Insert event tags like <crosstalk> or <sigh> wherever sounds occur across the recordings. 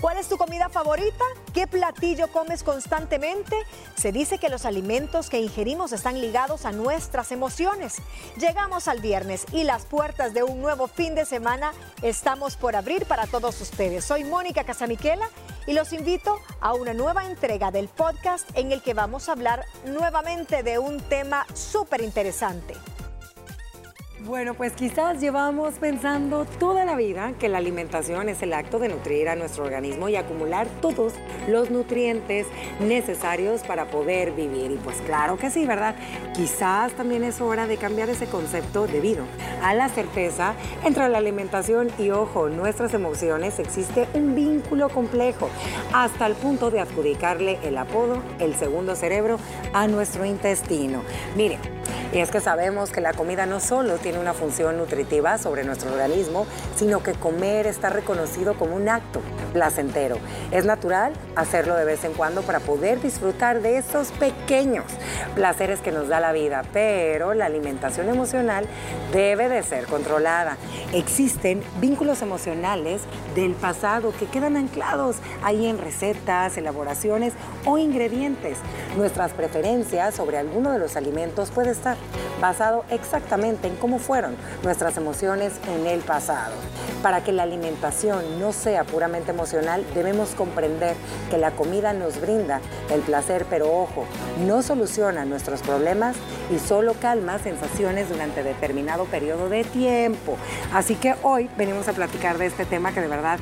¿Cuál es tu comida favorita? ¿Qué platillo comes constantemente? Se dice que los alimentos que ingerimos están ligados a nuestras emociones. Llegamos al viernes y las puertas de un nuevo fin de semana estamos por abrir para todos ustedes. Soy Mónica Casamiquela y los invito a una nueva entrega del podcast en el que vamos a hablar nuevamente de un tema súper interesante. Bueno, pues quizás llevamos pensando toda la vida que la alimentación es el acto de nutrir a nuestro organismo y acumular todos los nutrientes necesarios para poder vivir. Y pues claro que sí, ¿verdad? Quizás también es hora de cambiar ese concepto debido a la certeza entre la alimentación y, ojo, nuestras emociones existe un vínculo complejo hasta el punto de adjudicarle el apodo, el segundo cerebro, a nuestro intestino. Mire, y es que sabemos que la comida no solo tiene una función nutritiva sobre nuestro organismo, sino que comer está reconocido como un acto placentero. Es natural hacerlo de vez en cuando para poder disfrutar de esos pequeños placeres que nos da la vida, pero la alimentación emocional debe de ser controlada. Existen vínculos emocionales del pasado que quedan anclados ahí en recetas, elaboraciones o ingredientes. Nuestras preferencias sobre alguno de los alimentos puede estar basado exactamente en cómo fueron nuestras emociones en el pasado. Para que la alimentación no sea puramente emocional, debemos comprender que la comida nos brinda el placer, pero ojo, no soluciona nuestros problemas y solo calma sensaciones durante determinado periodo de tiempo. Así que hoy venimos a platicar de este tema que de verdad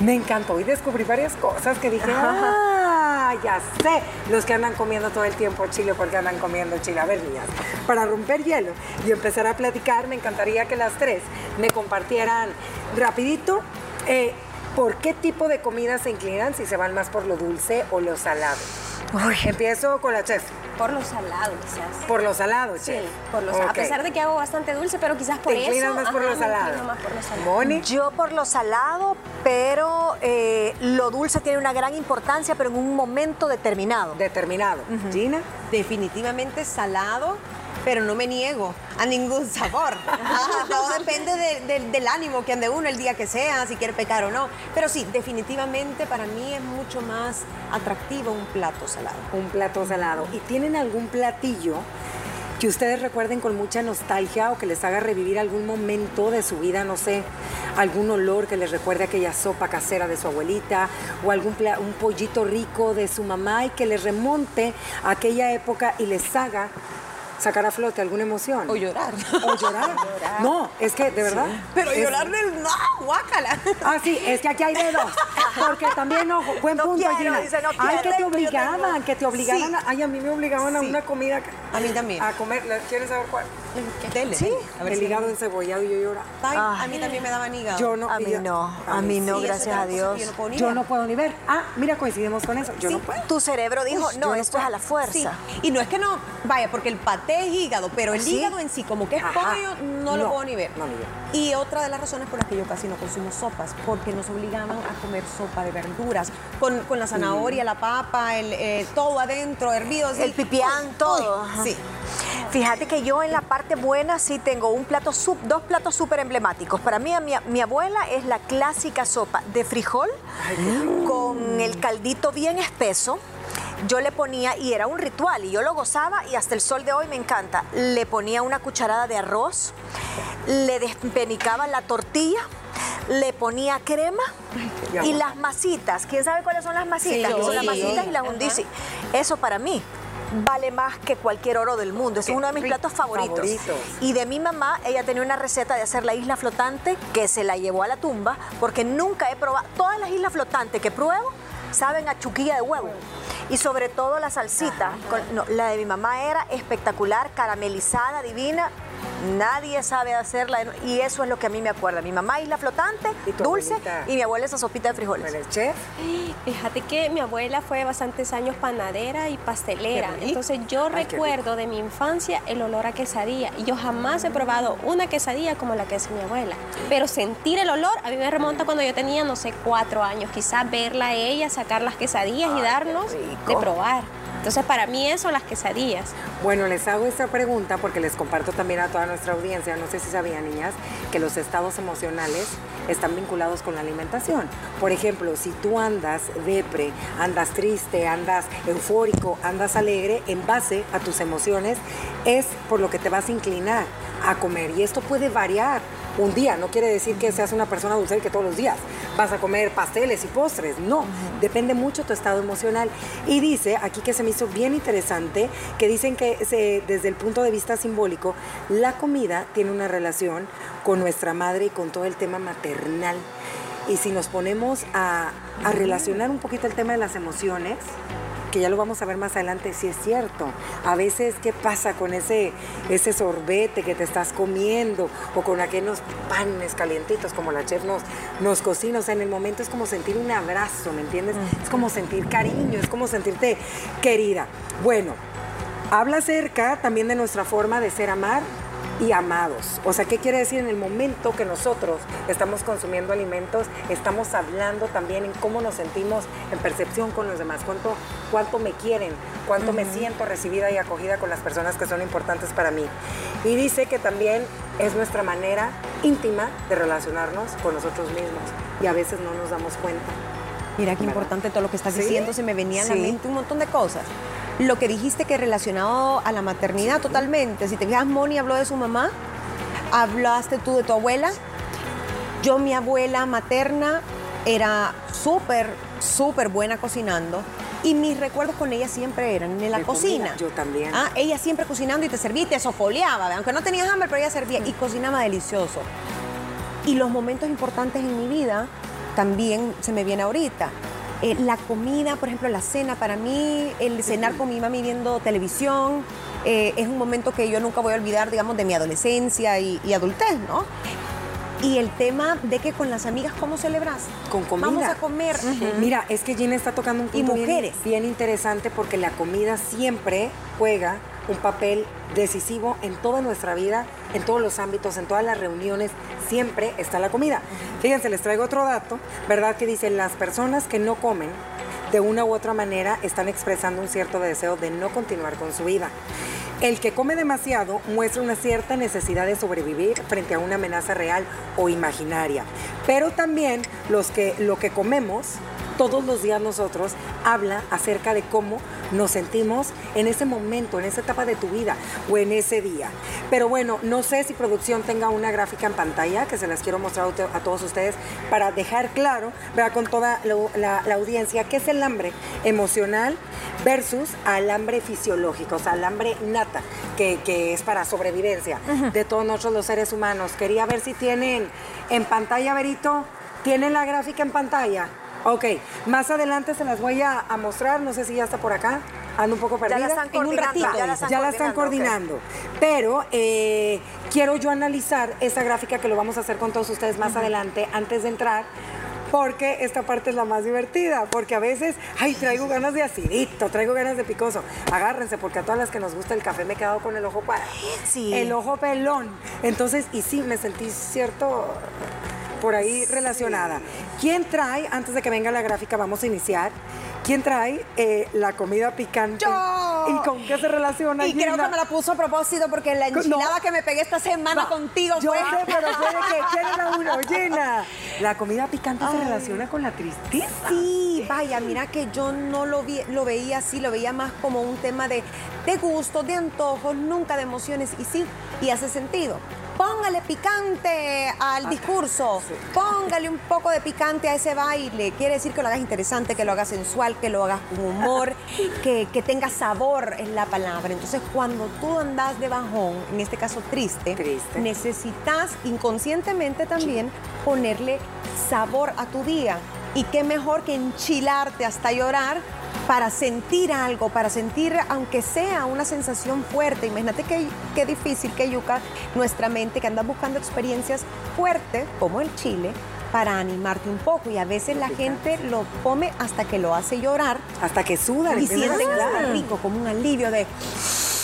me encantó y descubrí varias cosas que dije, ah, <laughs> ya sé, los que andan comiendo todo el tiempo chile porque andan comiendo chile. A ver, niñas, para romper hielo y empezar a platicar, me encantaría que las tres me compartieran rapidito eh, por qué tipo de comida se inclinan, si se van más por lo dulce o lo salado. Empiezo con la chef. Por lo salado, quizás. Por lo salado, chef. Sí, por lo salado. A pesar de que hago bastante dulce, pero quizás por ¿Te inclinas más por lo salado? más por lo salado. Moni. Yo por lo salado, pero eh, lo dulce tiene una gran importancia, pero en un momento determinado. Determinado. Gina. Definitivamente salado, pero no me niego a ningún sabor. <laughs> Todo depende de- de- del ánimo que ande uno el día que sea, si quiere pecar o no. Pero sí, definitivamente para mí es mucho más atractivo un plato salado. Un plato salado. ¿Y tienen algún platillo que ustedes recuerden con mucha nostalgia o que les haga revivir algún momento de su vida, no sé, algún olor que les recuerde aquella sopa casera de su abuelita o algún un pollito rico de su mamá y que les remonte a aquella época y les haga sacar a flote alguna emoción? O llorar. ¿O llorar? <laughs> No, es que, de verdad. Pero es- llorar del no, guácala. Ah, sí, es que aquí hay de dos. Porque también, ojo, buen No punto, quiero, Gina. dice, no Ay, que te obligaban, que te obligaban. Sí. ay, a mí me obligaban a una comida. A mí también. A comer. ¿la- ¿Quieres saber cuál? Dele, Sí. dele. A ver El si- hígado encebollado y yo lloraba. A mí también me daban hígado. Yo no. A mí no, a mí no, gracias a Dios. Yo no puedo ni Yo ver. no puedo ni ver. Ah, mira, coincidimos con eso. Yo no puedo. Tu cerebro dijo, no, esto es a la fuerza. Y no es que no, vaya, porque el paté es hígado, pero el ¿Sí? hígado en sí, como que es pollo, no, lo puedo ni ver. no, ni yo. Y otra de las razones por las que yo casi no consumo sopas, porque nos obligaban a comer sopa de verduras, con, con la zanahoria, la papa, el, eh, todo adentro, hervido. así. El pipián, todo. uy. Sí. Fíjate que yo en la parte buena sí tengo un plato, sup- dos platos súper emblemáticos. Para mí, a mi, mi abuela es la clásica sopa de frijol con el caldito bien espeso. Yo le ponía, y era un ritual, y yo lo gozaba, y hasta el sol de hoy me encanta. Le ponía una cucharada de arroz, le despenicaba la tortilla, le ponía crema y las masitas. ¿Quién sabe cuáles son las masitas? Sí, son las sí. masitas y las Ajá. undisi. Eso para mí vale más que cualquier oro del mundo. Es uno de mis platos favoritos. Favoritos. Y de mi mamá, ella tenía una receta de hacer la isla flotante que se la llevó a la tumba porque nunca he probado. Todas las islas flotantes que pruebo saben a chuquilla de huevo. Y sobre todo la salsita. con- no, la de mi mamá era espectacular, caramelizada, divina. Nadie sabe hacerla y eso es lo que a mí me acuerda. Mi mamá isla flotante, ¿Y tu dulce abuelita? y mi abuela esa sopita de frijoles. El chef. Fíjate que mi abuela fue bastantes años panadera y pastelera. Entonces yo Ay, recuerdo de mi infancia el olor a quesadilla. Y yo jamás he probado una quesadilla como la que hace mi abuela. Pero sentir el olor a mí me remonta cuando yo tenía, no sé, cuatro años. Quizás verla a ella sacar las quesadillas y darnos de probar. Entonces, para mí eso, las quesadillas. Bueno, les hago esta pregunta porque les comparto también a toda nuestra audiencia, no sé si sabían niñas, que los estados emocionales están vinculados con la alimentación. Por ejemplo, si tú andas depre, andas triste, andas eufórico, andas alegre, en base a tus emociones es por lo que te vas a inclinar a comer. Y esto puede variar un día, no quiere decir que seas una persona dulce que todos los días vas a comer pasteles y postres, no, depende mucho tu estado emocional. Y dice, aquí que se me hizo bien interesante, que dicen que se, desde el punto de vista simbólico, la comida tiene una relación con nuestra madre y con todo el tema maternal. Y si nos ponemos a, a relacionar un poquito el tema de las emociones, que ya lo vamos a ver más adelante, si es cierto. A veces, ¿qué pasa con ese, ese sorbete que te estás comiendo o con aquellos panes calientitos como la chef nos, nos cocina? O sea, en el momento es como sentir un abrazo, ¿me entiendes? Es como sentir cariño, es como sentirte querida. Bueno, habla acerca también de nuestra forma de ser amar y amados. O sea, ¿qué quiere decir? En el momento que nosotros estamos consumiendo alimentos, estamos hablando también en cómo nos sentimos en percepción con los demás, cuánto, cuánto me quieren, cuánto me siento recibida y acogida con las personas que son importantes para mí. Y dice que también es nuestra manera íntima de relacionarnos con nosotros mismos y a veces no nos damos cuenta. Mira qué ¿Verdad? importante todo lo que estás Sí. diciendo, se me venía a la mente un montón de cosas. Lo que dijiste que relacionado a la maternidad totalmente, si te fijas, Moni habló de su mamá, hablaste tú de tu abuela, yo mi abuela materna era súper, súper buena cocinando y mis recuerdos con ella siempre eran en la De comida, cocina. yo también. Ah, ella siempre cocinando y te servía y te sofoleaba, aunque no tenías hambre, pero ella servía y cocinaba delicioso. Y los momentos importantes en mi vida también se me viene ahorita. Eh, la comida, por ejemplo, la cena, para mí, el cenar con mi mami viendo televisión, eh, es un momento que yo nunca voy a olvidar, digamos, de mi adolescencia y, y adultez, ¿no? Y el tema de que con las amigas, ¿cómo celebras? Con comida. Vamos a comer. Mira, es que Gina está tocando un Y punto bien- mujeres. Bien, interesante porque la comida siempre juega un papel decisivo en toda nuestra vida, en todos los ámbitos, en todas las reuniones, siempre está la comida. Fíjense, les traigo otro dato, ¿verdad? Que dice, las personas que no comen de una u otra manera están expresando un cierto deseo de no continuar con su vida. El que come demasiado muestra una cierta necesidad de sobrevivir frente a una amenaza real o imaginaria. Pero también los que, lo que comemos todos los días nosotros habla acerca de cómo nos sentimos en ese momento, en esa etapa de tu vida o en ese día. Pero bueno, no sé si producción tenga una gráfica en pantalla que se las quiero mostrar a to- a todos ustedes para dejar claro, ¿verdad? con toda lo- la, la audiencia, qué es el hambre emocional versus al hambre fisiológico, o sea, al hambre nata, que, que es para sobrevivencia de todos nosotros los seres humanos. Quería ver si tienen en pantalla, Berito, ¿tienen la gráfica en pantalla? Ok, más adelante se las voy a, a mostrar, no sé si ya está por acá, ando un poco perdida. Ya la están En un coordinando. ratito, ya la están Ya la están coordinando, ok. coordinando. Pero eh, quiero yo analizar esa gráfica que lo vamos a hacer con todos ustedes más adelante, antes de entrar. Porque esta parte es la más divertida, porque a veces, ay, traigo ganas de acidito, traigo ganas de picoso. Agárrense, porque a todas las que nos gusta el café me he quedado con el ojo para Sí. el ojo pelón. Entonces, y sí, me sentí cierto por ahí relacionada. ¿Quién trae, antes de que venga la gráfica, vamos a iniciar, quién trae eh, la comida picante? Yo. ¿Y con qué se relaciona? Y creo que me la puso a propósito porque la No. enchilada que me pegué esta semana Va, contigo Yo sé, pero que <laughs> quién era uno, Gina. La comida picante se relaciona con la tristeza. Sí, vaya, mira que yo no lo, vi, lo veía así, lo veía más como un tema de, de gusto, de antojos, nunca de emociones. Y sí, y hace sentido. Póngale picante al discurso, póngale un poco de picante a ese baile. Quiere decir que lo hagas interesante, que lo hagas sensual, que lo hagas con humor, <laughs> que, que tenga sabor en la palabra. Entonces, cuando tú andas de bajón, en este caso triste, Triste. necesitas inconscientemente también ponerle sabor a tu día. Y qué mejor que enchilarte hasta llorar para sentir algo, para sentir, aunque sea una sensación fuerte. Imagínate qué, qué difícil que yuca nuestra mente que anda buscando experiencias fuertes, como el chile, para animarte un poco. Y a veces la gente lo come hasta que lo hace llorar Hasta que sudan. y sienten rico, como un alivio de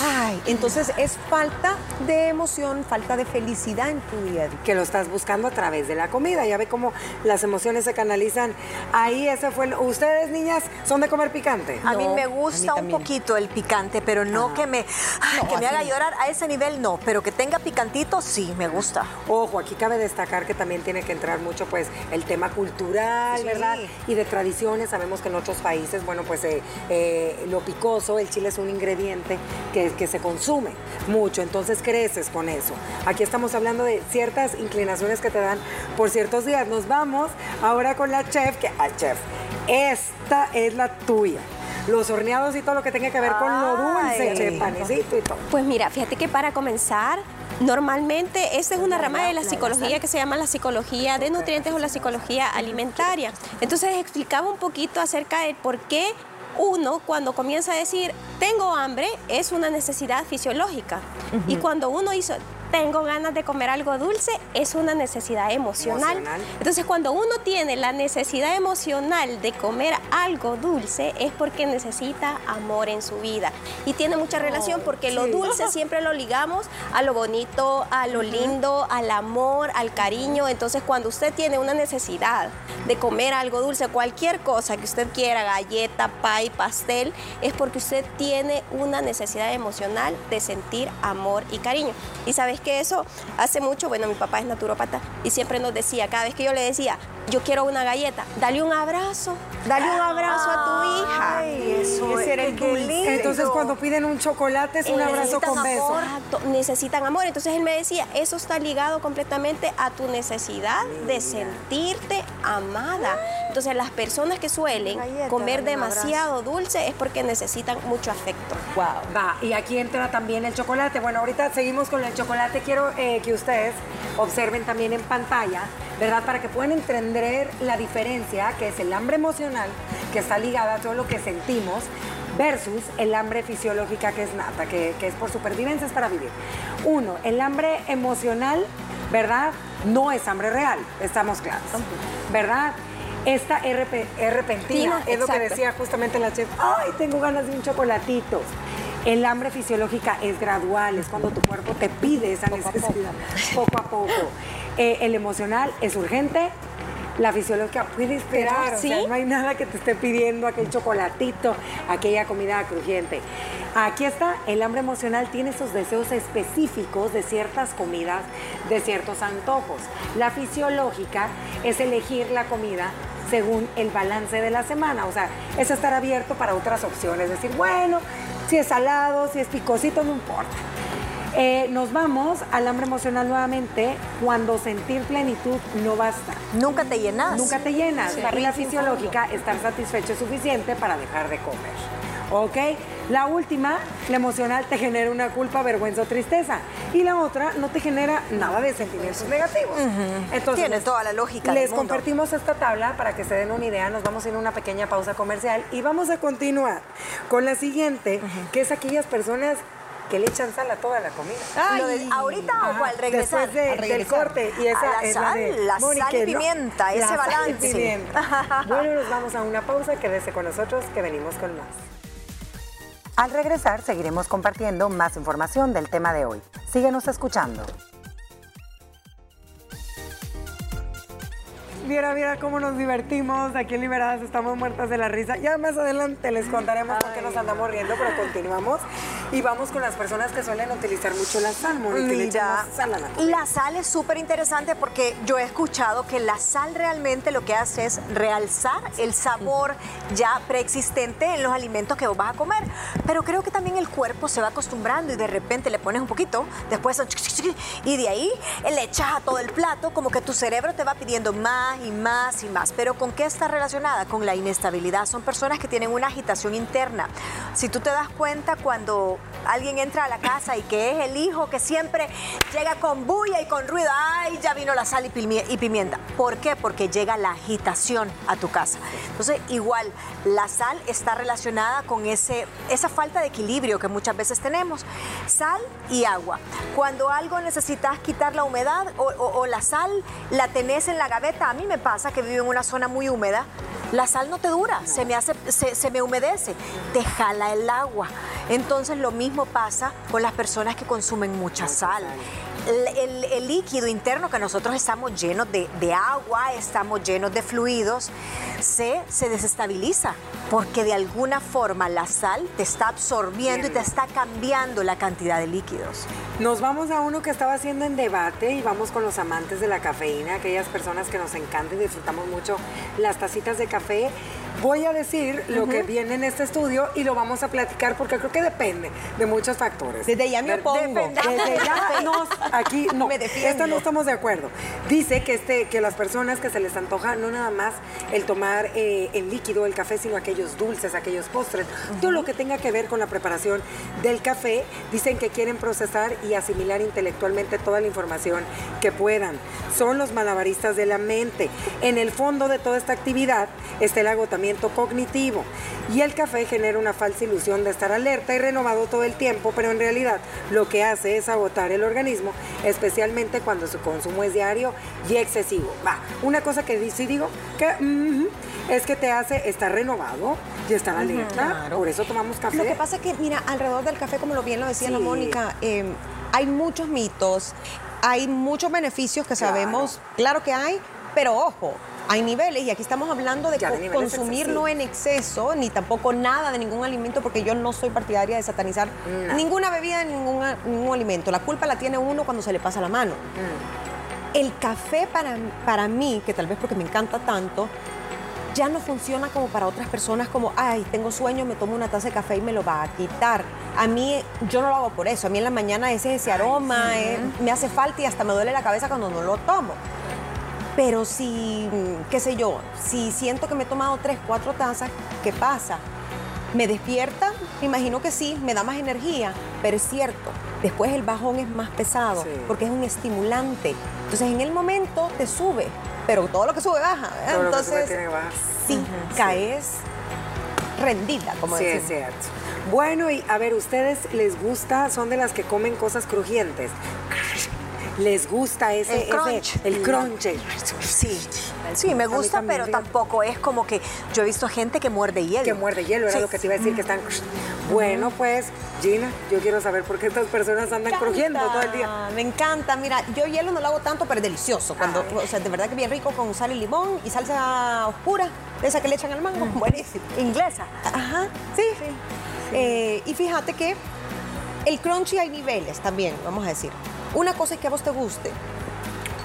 Ay, entonces es falta de emoción, falta de felicidad en tu día a día. Que lo estás buscando a través de la comida. Ya ve cómo las emociones se canalizan. Ahí ese fue. el- ¿Ustedes, niñas, son de comer picante? A mí me mí gusta un poquito el picante, pero no que me, ay, No, que me haga no. llorar. A ese nivel no, pero que tenga picantito, sí, me gusta. Ojo, aquí cabe destacar que también tiene que entrar mucho pues el tema cultural, Sí. ¿verdad? Y de tradiciones. Sabemos que en otros países, bueno, pues eh, eh, lo picoso, el chile es un ingrediente que, que se consume mucho, entonces creces con eso. Aquí estamos hablando de ciertas inclinaciones que te dan por ciertos días. Nos vamos ahora con la chef, que, ah, chef, esta es la tuya. Los horneados y todo lo que tenga que ver con lo dulce, Ay. chef, panecito y todo. Pues mira, fíjate que para comenzar, normalmente esta es una rama de la psicología que se llama la psicología de nutrientes o la psicología alimentaria. Entonces explicaba un poquito acerca de por qué uno cuando comienza a decir tengo hambre es una necesidad fisiológica. Y cuando uno hizo tengo ganas de comer algo dulce es una necesidad emocional. Emocional. Entonces, cuando uno tiene la necesidad emocional de comer algo dulce, es porque necesita amor en su vida. Y tiene mucha relación porque lo dulce <laughs> siempre lo ligamos a lo bonito, a lo lindo, al amor, al cariño. Entonces, cuando usted tiene una necesidad de comer algo dulce, cualquier cosa que usted quiera, galleta, pie, pastel, es porque usted tiene una necesidad emocional de sentir amor y cariño. Y sabes que eso hace mucho, bueno, mi papá es naturópata y siempre nos decía, cada vez que yo le decía, yo quiero una galleta, dale un abrazo, dale un abrazo a tu hija. Ay, eso dulce. lindo. Entonces cuando piden un chocolate es un Eh, abrazo necesitan con beso. amor. Exacto, necesitan amor. Entonces él me decía, eso está ligado completamente a tu necesidad de sentirte amada. Entonces las personas que suelen Galleta, comer demasiado dulce es porque necesitan mucho afecto. Wow. Va, y aquí entra también el chocolate. Bueno, ahorita seguimos con el chocolate. Quiero eh, que ustedes observen también en pantalla, ¿verdad? Para que puedan entender la diferencia que es el hambre emocional, que está ligada a todo lo que sentimos, versus el hambre fisiológica que es nata, que, que es por supervivencia, es para vivir. Uno, el hambre emocional, ¿verdad? No es hambre real, estamos claros, ¿verdad? Esta es repe- es repentina, Tina, es lo que decía justamente la chef, ay, tengo ganas de un chocolatito. El hambre fisiológica es gradual, es cuando tu cuerpo te pide esa necesidad, poco a poco. Eh, el emocional es urgente, la fisiológica puede esperar, o sea, Sí. no hay nada que te esté pidiendo aquel chocolatito, aquella comida crujiente. Aquí está, el hambre emocional tiene esos deseos específicos de ciertas comidas, de ciertos antojos. La fisiológica es elegir la comida según el balance de la semana, o sea, es estar abierto para otras opciones, decir, bueno, si es salado, si es picosito, no importa. Eh, nos vamos al hambre emocional nuevamente cuando sentir plenitud no basta. Nunca te llenas. Nunca te llenas. Y la fisiológica, estar satisfecho es suficiente para dejar de comer. ¿Ok? La última, la emocional, te genera una culpa, vergüenza o tristeza. Y la otra no te genera nada de sentimientos negativos. Entonces, Tiene toda la lógica del Les mundo. compartimos esta tabla para que se den una idea. Nos vamos a ir a una pequeña pausa comercial y vamos a continuar con la siguiente, que es aquellas personas que le echan sal a toda la comida. Lo de- ¿Ahorita o al regresar? Después de- Al del regresar. corte. Y esa A la es sal, la de la Moni, sal y no- pimienta, la ese sal y balance. pimienta. <laughs> Bueno, nos vamos a una pausa. Quédese con nosotros que venimos con más. Al regresar seguiremos compartiendo más información del tema de hoy. Síguenos escuchando. Viera, viera cómo nos divertimos. Aquí en Liberadas estamos muertas de la risa. Ya más adelante les contaremos por qué nos andamos riendo, pero continuamos. Y vamos con las personas que suelen utilizar mucho la sal, Moni, que le Mira, echamos sal a la comida. la sal es súper interesante porque yo he escuchado que la sal realmente lo que hace es realzar el sabor ya preexistente en los alimentos que vos vas a comer. Pero creo que también el cuerpo se va acostumbrando y de repente le pones un poquito, después y de ahí le echas a todo el plato, como que tu cerebro te va pidiendo más y más y más. Pero ¿con qué está relacionada? Con la inestabilidad. Son personas que tienen una agitación interna. Si tú te das cuenta cuando alguien entra a la casa y que es el hijo que siempre llega con bulla y con ruido, ay, ya vino la sal y pimi- y pimienta. ¿Por qué? Porque llega la agitación a tu casa. Entonces, igual, la sal está relacionada con ese, esa falta de equilibrio que muchas veces tenemos. Sal y agua. Cuando algo necesitas quitar la humedad o la sal la tenés en la gaveta, a mí me pasa que vivo en una zona muy húmeda, la sal no te dura, se me hace, se, se me humedece, te jala el agua. Entonces lo mismo pasa con las personas que consumen mucha sal. El, líquido interno que nosotros estamos llenos de, de agua, estamos llenos de fluidos, se, se desestabiliza porque de alguna forma la sal te está absorbiendo y te está cambiando la cantidad de líquidos. Nos vamos a uno que estaba haciendo en debate y vamos con los amantes de la cafeína, aquellas personas que nos encantan y disfrutamos mucho las tacitas de café. Voy a decir lo que viene en este estudio y lo vamos a platicar porque creo que depende de muchos factores. Desde ya me opongo. Desde ya <laughs> nos, aquí <laughs> no, Me esta no estamos de acuerdo. Dice que, este, que las personas que se les antoja no nada más el tomar eh, en líquido el café, sino aquellos dulces, aquellos postres, todo lo que tenga que ver con la preparación del café, dicen que quieren procesar y asimilar intelectualmente toda la información que puedan. Son los malabaristas de la mente. En el fondo de toda esta actividad está el agotamiento cognitivo y el café genera una falsa ilusión de estar alerta y renovado todo el tiempo, pero en realidad lo que hace es agotar el organismo, especialmente cuando su consumo es diario y excesivo. Va, una cosa que sí digo que es que te hace estar renovado y estar alerta, por eso tomamos café. Lo que pasa es que, mira, alrededor del café, como lo bien lo decía la Sí. Mónica, eh, hay muchos mitos, hay muchos beneficios que Claro. sabemos, claro que hay, pero ojo. Hay niveles y aquí estamos hablando de consumir no en exceso, ni tampoco nada de ningún alimento, porque yo no soy partidaria de satanizar No. ninguna bebida, ningún, ningún alimento. La culpa la tiene uno cuando se le pasa la mano. Mm. El café para, para mí, que tal vez porque me encanta tanto, ya no funciona como para otras personas como, ay, tengo sueño, me tomo una taza de café y me lo va a quitar. A mí, yo no lo hago por eso. A mí en la mañana ese, ese aroma eh, me hace falta y hasta me duele la cabeza cuando no lo tomo. Pero si, qué sé yo, si siento que me he tomado tres, cuatro tazas, ¿qué pasa? ¿Me despierta? Me imagino que sí, me da más energía, pero es cierto, después el bajón es más pesado Sí. porque es un estimulante. Entonces en el momento te sube, pero todo lo que sube baja. ¿verdad? Todo lo que sube Entonces tiene que bajar. sí, caes rendida, como Sí, es cierto. Bueno, y a ver, ¿ustedes les gusta, son de las que comen cosas crujientes? ¿Les gusta ese, El ese- crunch. el crunch? Sí, sí, me gusta, pero tampoco es como que yo he visto gente que muerde hielo. Que muerde hielo, era Sí. lo que te iba a decir, que están... Bueno, pues, Gina, yo quiero saber por qué estas personas andan crujiendo todo el día. Me encanta. Mira, yo hielo no lo hago tanto, pero es delicioso. Cuando, Ay. o sea, de verdad que bien rico con sal y limón y salsa oscura, esa que le echan al mango. Buenísimo. Inglesa. Ajá, sí. Eh, y fíjate que el crunchy hay niveles también, vamos a decir. Una cosa es que a vos te guste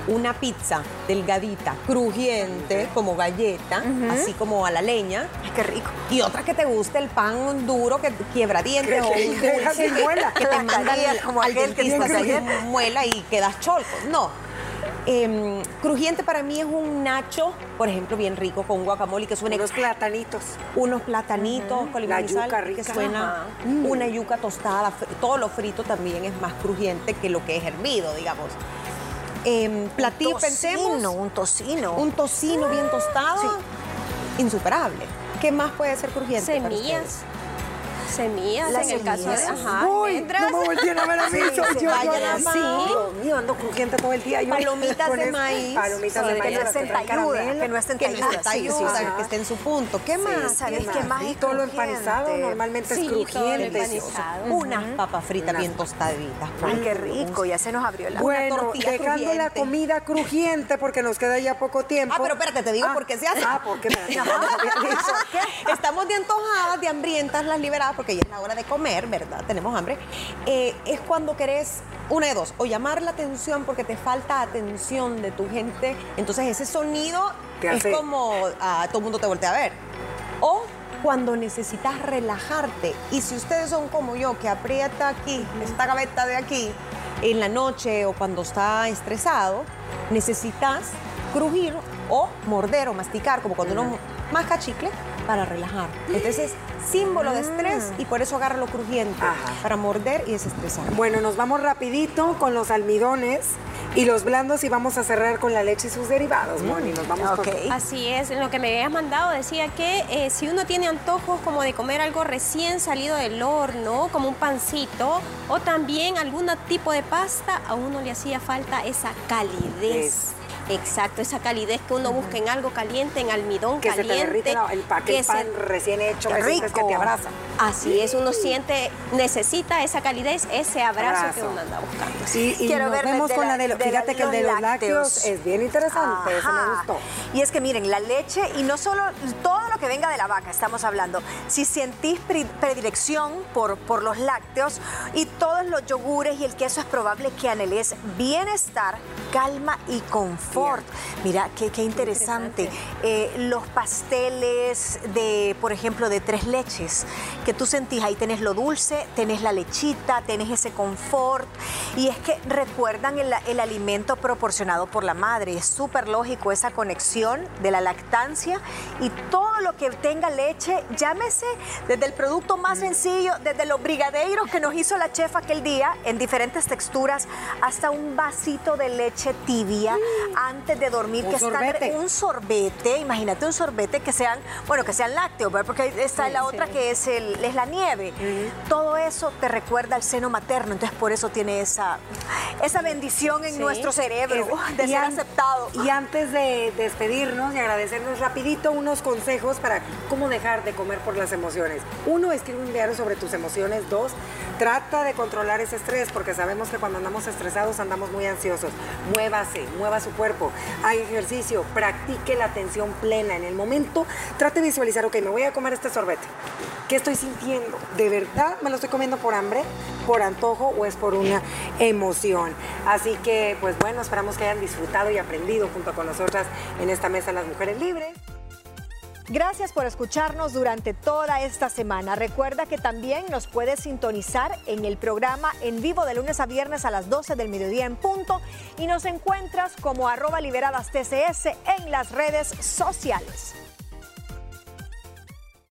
una pizza delgadita, crujiente, como galleta, así como a la leña. Ay, qué rico. Y otra que te guste el pan duro, que quiebra dientes Que o te un dulce muela. <laughs> que te manda al, como al aquel que dentista, que muela y quedas cholco. No. Em, crujiente para mí es un nacho, por ejemplo, bien rico con guacamole que suene Unos platanitos. unos platanitos con limón La sal, yuca que rica. suena Ajá. una yuca tostada. Todo lo frito también es más crujiente que lo que es hervido, digamos. Platillo, pensemos, Tocino, un tocino. un tocino bien tostado, Sí. insuperable. ¿Qué más puede ser crujiente? para Semillas. ustedes? Semillas, Las en el caso de. semillas. Ajá, Uy, almendras. no me volteen a ver a mí, <laughs> Sí, soy se yo. vayan yo sí. amar. Dios mío, ando crujiente todo el día. Yo Palomitas de maíz. Palomitas de maíz. que no estén talludas, que no estén Que no talludas. está Sí, sí, ayuda, sí. que esté en su punto. ¿Qué más? ¿sabes ¿Qué más? Y todo lo empanizado normalmente Sí, es crujiente. Unas papas fritas bien tostaditas. Ay, qué rico, ya se nos abrió la... Bueno, tortilla dejando la comida crujiente porque nos queda ya poco tiempo. Ah, pero espérate, te digo Ah, por qué se hace. Ah, ¿por <laughs> <laughs> qué? Espérate, no me. Estamos de antojadas, de hambrientas, las liberadas, porque ya es la hora de comer, ¿verdad? Tenemos hambre. Eh, es cuando querés, una de dos, o llamar la atención porque te falta atención de tu gente. Entonces ese sonido es hace- como ah, todo el mundo te voltea a ver. O cuando necesitas relajarte. Y si ustedes son como yo, que aprieta aquí, esta gaveta de aquí, en la noche o cuando está estresado, necesitas crujir o morder o masticar, como cuando uno masca chicle, para relajar. Entonces, símbolo de estrés y por eso agarra lo crujiente, Ajá. para morder y desestresar. Bueno, nos vamos rapidito con los almidones y los blandos y vamos a cerrar con la leche y sus derivados, Moni. Nos vamos Ok. con... Así es, en lo que me habías mandado decía que eh, si uno tiene antojos como de comer algo recién salido del horno, como un pancito, o también algún tipo de pasta, a uno le hacía falta esa calidez. Exacto, esa calidez que uno busca en algo caliente, en almidón Que se te caliente. derrite el, pa- que el se- pan recién hecho, Qué que rico. te abraza. Así es, uno siente, necesita esa calidez, ese abrazo, que uno anda buscando. Sí, y nos vemos con la de los, fíjate que el de los lácteos. es bien interesante, eso me gustó. Y es que miren, la leche, y no solo todo lo que venga de la vaca, estamos hablando, si sentís predilección por, por los lácteos y todos los yogures y el queso es probable que anheles bienestar, calma y confort. Mira, qué, qué interesante. Eh, los pasteles de, por ejemplo, de tres leches, que tú sentís, ahí tenés lo dulce, tenés la lechita, tenés ese confort. Y es que recuerdan el, el alimento proporcionado por la madre. Es súper lógico esa conexión de la lactancia y todo lo que tenga leche, llámese desde el producto más sencillo, desde los brigadeiros que nos hizo la chef aquel día en diferentes texturas, hasta un vasito de leche tibia antes de dormir, que sorbete. un sorbete, imagínate un sorbete que sean, bueno, que sean lácteos, porque está la otra que es, el, es la nieve. Todo eso te recuerda al seno materno, entonces por eso tiene esa, esa bendición en nuestro cerebro de ser aceptado. Y antes de despedirnos y agradecernos rapidito unos consejos para cómo dejar de comer por las emociones. Uno, escribe un diario sobre tus emociones. Dos, trata de controlar ese estrés porque sabemos que cuando andamos estresados andamos muy ansiosos. Muévase, mueva su cuerpo, haga ejercicio, practique la atención plena. En el momento, trate de visualizar, ok, me voy a comer este sorbete. ¿Qué estoy sintiendo? ¿De verdad me lo estoy comiendo por hambre, por antojo o es por una emoción? Así que, pues bueno, esperamos que hayan disfrutado y aprendido junto con nosotras en esta mesa Las Mujeres Libres. Gracias por escucharnos durante toda esta semana. Recuerda que también nos puedes sintonizar en el programa en vivo de lunes a viernes a las 12 del mediodía en punto y nos encuentras como arroba liberadas TCS en las redes sociales.